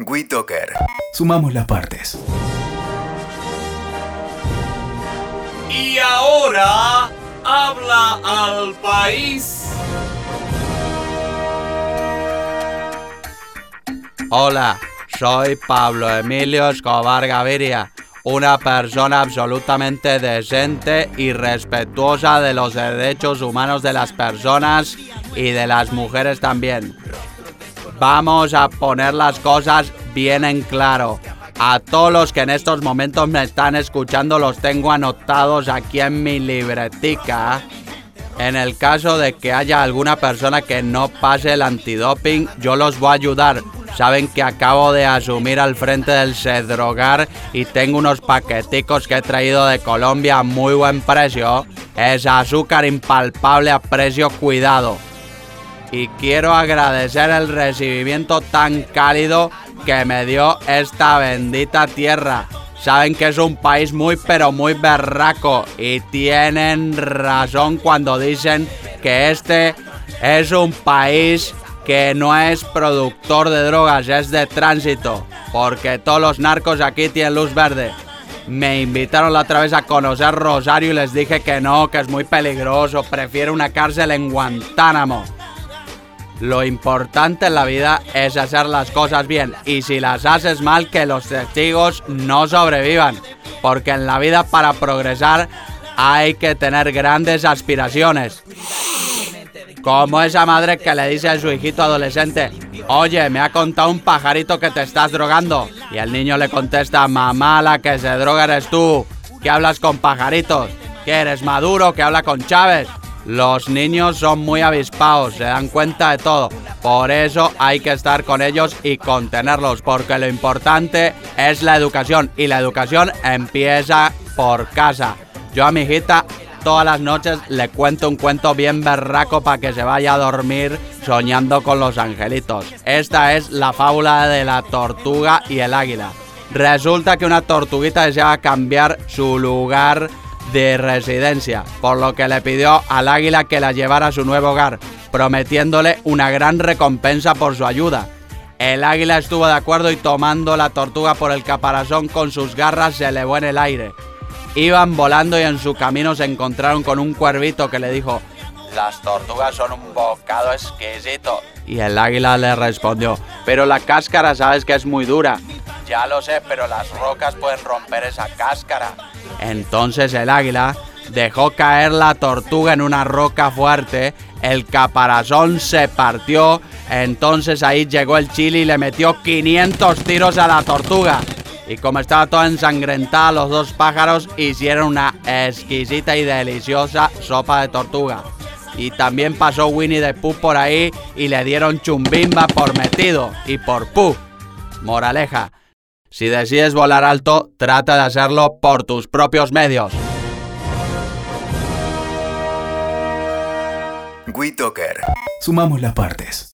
WeToker. Sumamos las partes. Y ahora habla al país. Hola, soy Pablo Emilio Escobar Gaviria, una persona absolutamente decente y respetuosa de los derechos humanos de las personas y de las mujeres también. Vamos a poner las cosas bien en claro. A todos los que en estos momentos me están escuchando los tengo anotados aquí en mi libretica. En el caso de que haya alguna persona que no pase el antidoping, yo los voy a ayudar. Saben que acabo de asumir al frente del Sedrogar y tengo unos paqueticos que he traído de Colombia a muy buen precio. Es azúcar impalpable a precio cuidado y quiero agradecer el recibimiento tan cálido que me dio esta bendita tierra. Saben que es un país muy pero muy berraco y tienen razón cuando dicen que este es un país que no es productor de drogas, es de tránsito, porque todos los narcos aquí tienen luz verde. Me invitaron la otra vez a conocer Rosario y les dije que no, que es muy peligroso, prefiero una cárcel en Guantánamo. Lo importante en la vida es hacer las cosas bien y si las haces mal que los testigos no sobrevivan. Porque en la vida para progresar hay que tener grandes aspiraciones. Como esa madre que le dice a su hijito adolescente, oye, me ha contado un pajarito que te estás drogando. Y el niño le contesta, mamá, la que se droga eres tú, que hablas con pajaritos, que eres Maduro, que habla con Chávez. Los niños son muy avispados, se dan cuenta de todo. Por eso hay que estar con ellos y contenerlos, porque lo importante es la educación y la educación empieza por casa. Yo a mi hijita todas las noches le cuento un cuento bien berraco para que se vaya a dormir soñando con los angelitos. Esta es la fábula de la tortuga y el águila. Resulta que una tortuguita desea cambiar su lugar de residencia, por lo que le pidió al águila que la llevara a su nuevo hogar, prometiéndole una gran recompensa por su ayuda. El águila estuvo de acuerdo y tomando la tortuga por el caparazón con sus garras se elevó en el aire. Iban volando y en su camino se encontraron con un cuervito que le dijo, las tortugas son un bocado exquisito. Y el águila le respondió, pero la cáscara sabes que es muy dura. Ya lo sé, pero las rocas pueden romper esa cáscara. Entonces el águila dejó caer la tortuga en una roca fuerte, el caparazón se partió, entonces ahí llegó el chile y le metió 500 tiros a la tortuga. Y como estaba toda ensangrentada, los dos pájaros hicieron una exquisita y deliciosa sopa de tortuga. Y también pasó Winnie the Pooh por ahí y le dieron chumbimba por metido y por Pooh. Moraleja, si decides volar alto, trata de hacerlo por tus propios medios. WeToker. Sumamos las partes.